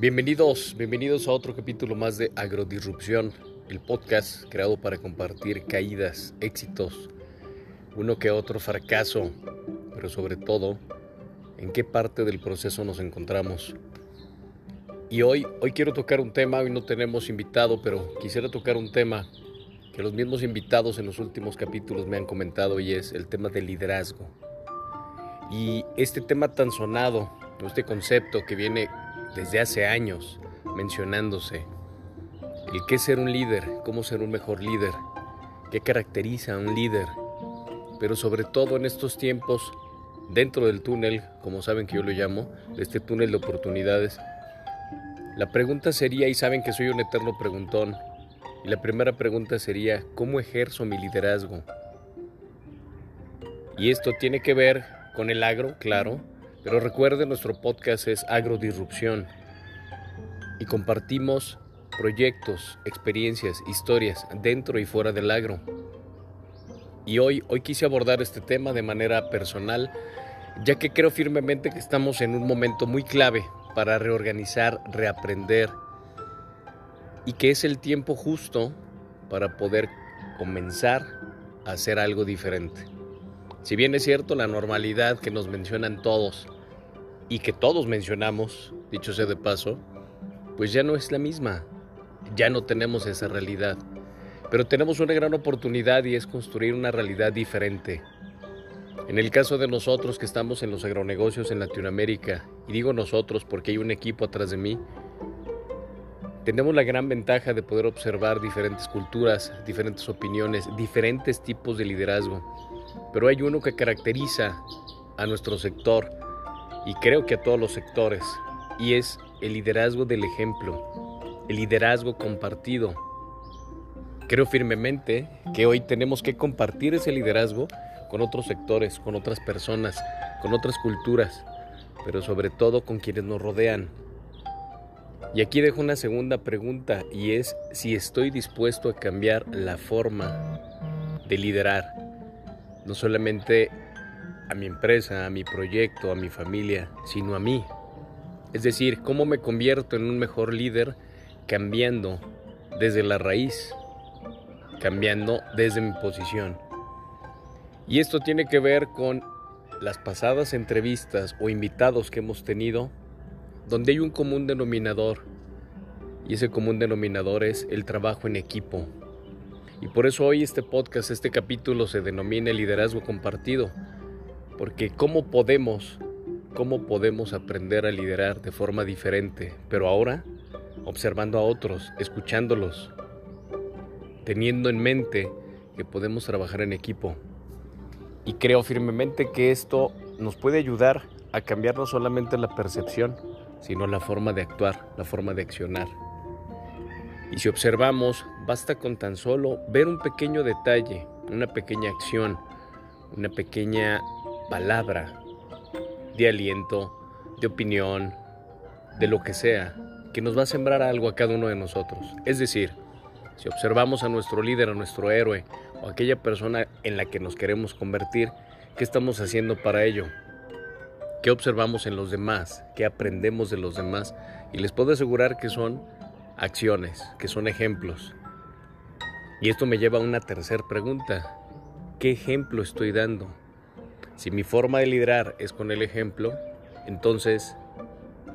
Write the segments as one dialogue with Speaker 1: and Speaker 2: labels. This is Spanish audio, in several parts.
Speaker 1: Bienvenidos, bienvenidos a otro capítulo más de Agrodisrupción, el podcast creado para compartir caídas, éxitos, uno que otro fracaso, pero sobre todo, en qué parte del proceso nos encontramos. Y hoy, hoy quiero tocar un tema, hoy no tenemos invitado, pero quisiera tocar un tema que los mismos invitados en los últimos capítulos me han comentado y es el tema del liderazgo. Y este tema tan sonado, este concepto que viene desde hace años mencionándose, el qué ser un líder, cómo ser un mejor líder, qué caracteriza a un líder, pero sobre todo en estos tiempos, dentro del túnel, como saben que yo lo llamo, de este túnel de oportunidades, la pregunta sería, y saben que soy un eterno preguntón, y la primera pregunta sería, ¿cómo ejerzo mi liderazgo? Y esto tiene que ver con el agro, claro, pero recuerden, nuestro podcast es Agrodisrupción y compartimos proyectos, experiencias, historias dentro y fuera del agro. Y hoy, hoy quise abordar este tema de manera personal, ya que creo firmemente que estamos en un momento muy clave para reorganizar, reaprender y que es el tiempo justo para poder comenzar a hacer algo diferente. Si bien es cierto la normalidad que nos mencionan todos y que todos mencionamos, dicho sea de paso, pues ya no es la misma. Ya no tenemos esa realidad. Pero tenemos una gran oportunidad y es construir una realidad diferente. En el caso de nosotros que estamos en los agronegocios en Latinoamérica, y digo nosotros porque hay un equipo atrás de mí, tenemos la gran ventaja de poder observar diferentes culturas, diferentes opiniones, diferentes tipos de liderazgo. Pero hay uno que caracteriza a nuestro sector y creo que a todos los sectores y es el liderazgo del ejemplo, el liderazgo compartido. Creo firmemente que hoy tenemos que compartir ese liderazgo con otros sectores, con otras personas, con otras culturas, pero sobre todo con quienes nos rodean, y aquí dejo una segunda pregunta y es si estoy dispuesto a cambiar la forma de liderar, no solamente a mi empresa, a mi proyecto, a mi familia, sino a mí. Es decir, cómo me convierto en un mejor líder cambiando desde la raíz, cambiando desde mi posición. Y esto tiene que ver con las pasadas entrevistas o invitados que hemos tenido donde hay un común denominador y ese común denominador es el trabajo en equipo. Y por eso hoy este podcast, este capítulo se denomina liderazgo compartido, porque cómo podemos, cómo podemos aprender a liderar de forma diferente, pero ahora observando a otros, escuchándolos, teniendo en mente que podemos trabajar en equipo. Y creo firmemente que esto nos puede ayudar a cambiar no solamente la percepción, sino la forma de actuar, la forma de accionar. Y si observamos, basta con tan solo ver un pequeño detalle, una pequeña acción, una pequeña palabra de aliento, de opinión, de lo que sea, que nos va a sembrar algo a cada uno de nosotros. Es decir, si observamos a nuestro líder, a nuestro héroe o aquella persona en la que nos queremos convertir, ¿qué estamos haciendo para ello? qué observamos en los demás, qué aprendemos de los demás. Y les puedo asegurar que son acciones, que son ejemplos. Y esto me lleva a una tercera pregunta. ¿Qué ejemplo estoy dando? Si mi forma de liderar es con el ejemplo, entonces,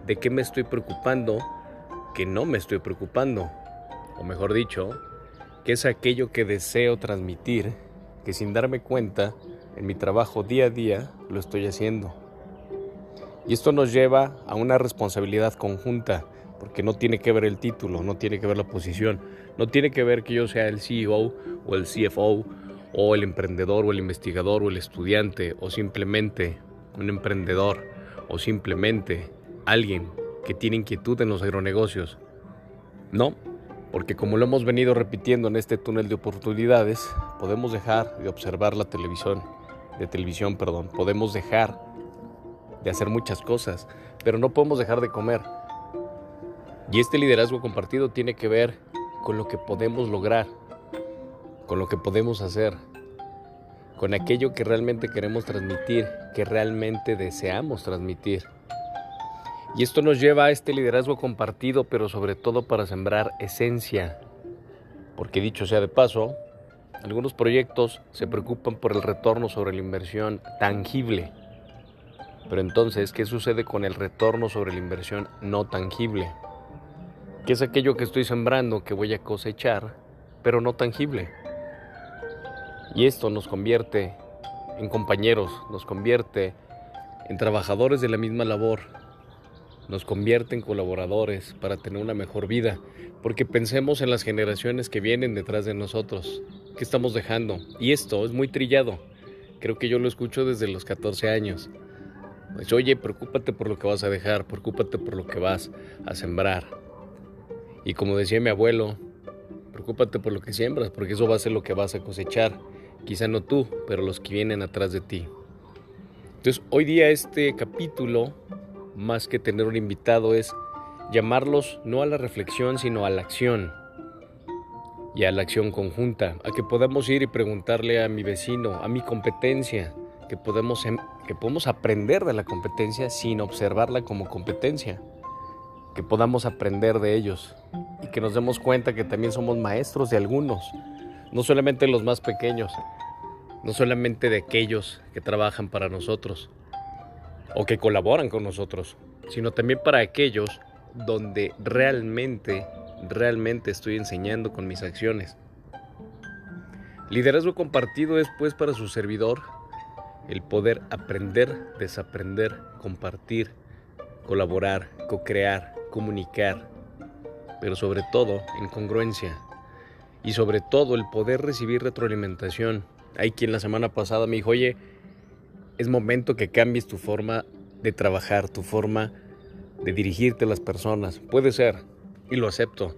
Speaker 1: ¿de qué me estoy preocupando que no me estoy preocupando? O mejor dicho, ¿qué es aquello que deseo transmitir que sin darme cuenta, en mi trabajo día a día, lo estoy haciendo? Y esto nos lleva a una responsabilidad conjunta, porque no tiene que ver el título, no tiene que ver la posición, no tiene que ver que yo sea el CEO o el CFO o el emprendedor o el investigador o el estudiante o simplemente un emprendedor o simplemente alguien que tiene inquietud en los agronegocios. No, porque como lo hemos venido repitiendo en este túnel de oportunidades, podemos dejar de observar la televisión, de televisión, perdón, podemos dejar de hacer muchas cosas, pero no podemos dejar de comer. Y este liderazgo compartido tiene que ver con lo que podemos lograr, con lo que podemos hacer, con aquello que realmente queremos transmitir, que realmente deseamos transmitir. Y esto nos lleva a este liderazgo compartido, pero sobre todo para sembrar esencia. Porque dicho sea de paso, algunos proyectos se preocupan por el retorno sobre la inversión tangible. Pero entonces, ¿qué sucede con el retorno sobre la inversión no tangible? ¿Qué es aquello que estoy sembrando que voy a cosechar, pero no tangible? Y esto nos convierte en compañeros, nos convierte en trabajadores de la misma labor, nos convierte en colaboradores para tener una mejor vida, porque pensemos en las generaciones que vienen detrás de nosotros, que estamos dejando. Y esto es muy trillado, creo que yo lo escucho desde los 14 años. Pues, oye, preocúpate por lo que vas a dejar, preocúpate por lo que vas a sembrar. Y como decía mi abuelo, preocúpate por lo que siembras, porque eso va a ser lo que vas a cosechar. Quizá no tú, pero los que vienen atrás de ti. Entonces, hoy día este capítulo más que tener un invitado, es llamarlos no a la reflexión, sino a la acción. Y a la acción conjunta, a que podamos ir y preguntarle a mi vecino, a mi competencia, que podemos, em, que podemos aprender de la competencia sin observarla como competencia, que podamos aprender de ellos. Y que nos demos cuenta que también somos maestros de algunos, no solamente los más pequeños, no solamente de aquellos que trabajan para nosotros, o que colaboran con nosotros, sino también para aquellos donde realmente, realmente estoy enseñando con mis acciones. Liderazgo compartido es pues para su servidor el poder aprender, desaprender, compartir, colaborar, co-crear, comunicar, pero sobre todo en congruencia y sobre todo el poder recibir retroalimentación. Hay quien la semana pasada me dijo, oye, es momento que cambies tu forma de trabajar, tu forma de dirigirte a las personas. Puede ser, y lo acepto.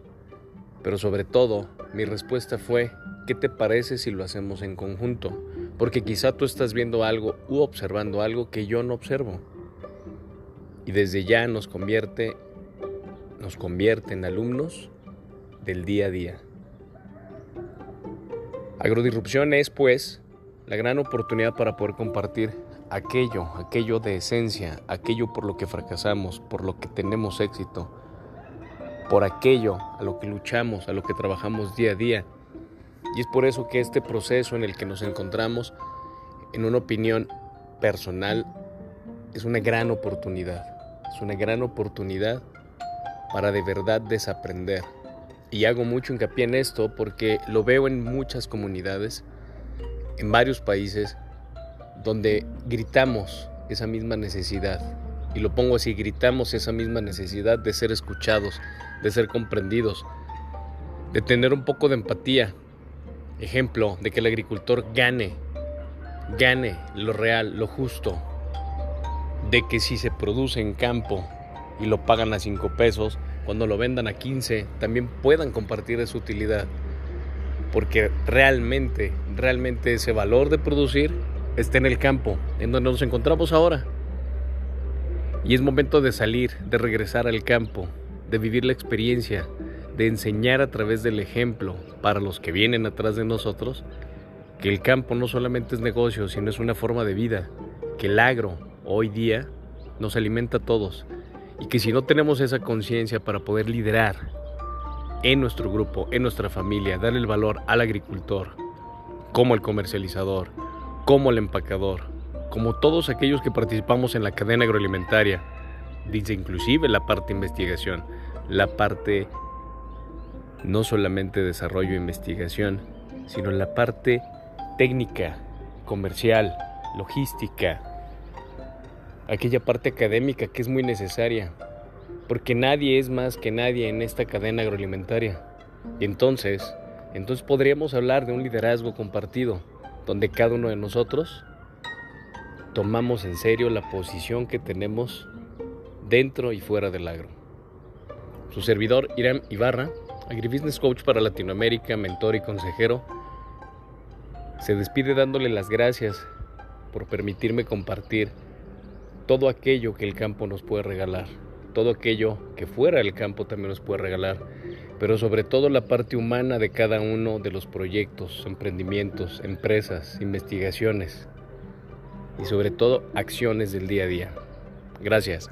Speaker 1: Pero sobre todo, mi respuesta fue, ¿qué te parece si lo hacemos en conjunto? Porque quizá tú estás viendo algo u observando algo que yo no observo. Y desde ya nos convierte, nos convierte en alumnos del día a día. Agrodisrupción es, pues, la gran oportunidad para poder compartir aquello, aquello de esencia, aquello por lo que fracasamos, por lo que tenemos éxito, por aquello a lo que luchamos, a lo que trabajamos día a día. Y es por eso que este proceso en el que nos encontramos, en una opinión personal, es una gran oportunidad. Es una gran oportunidad para de verdad desaprender. Y hago mucho hincapié en esto porque lo veo en muchas comunidades, en varios países, donde gritamos esa misma necesidad. Y lo pongo así, gritamos esa misma necesidad de ser escuchados, de ser comprendidos, de tener un poco de empatía. Ejemplo, de que el agricultor gane, gane lo real, lo justo. De que si se produce en campo y lo pagan a 5 pesos, cuando lo vendan a 15, también puedan compartir esa utilidad. Porque realmente, realmente ese valor de producir esté en el campo, en donde nos encontramos ahora. Y es momento de salir, de regresar al campo, de vivir la experiencia, de enseñar a través del ejemplo para los que vienen atrás de nosotros que el campo no solamente es negocio, sino es una forma de vida, que el agro hoy día nos alimenta a todos y que si no tenemos esa conciencia para poder liderar en nuestro grupo, en nuestra familia, darle el valor al agricultor como el comercializador, como el empacador, como todos aquellos que participamos en la cadena agroalimentaria, dice inclusive la parte investigación, la parte no solamente desarrollo e investigación, sino la parte técnica, comercial, logística, aquella parte académica que es muy necesaria, porque nadie es más que nadie en esta cadena agroalimentaria. Y entonces, entonces podríamos hablar de un liderazgo compartido, donde cada uno de nosotros tomamos en serio la posición que tenemos dentro y fuera del agro. Su servidor Irán Ibarra, Agribusiness Coach para Latinoamérica, mentor y consejero, se despide dándole las gracias por permitirme compartir todo aquello que el campo nos puede regalar, todo aquello que fuera del campo también nos puede regalar pero sobre todo la parte humana de cada uno de los proyectos, emprendimientos, empresas, investigaciones y sobre todo acciones del día a día. Gracias.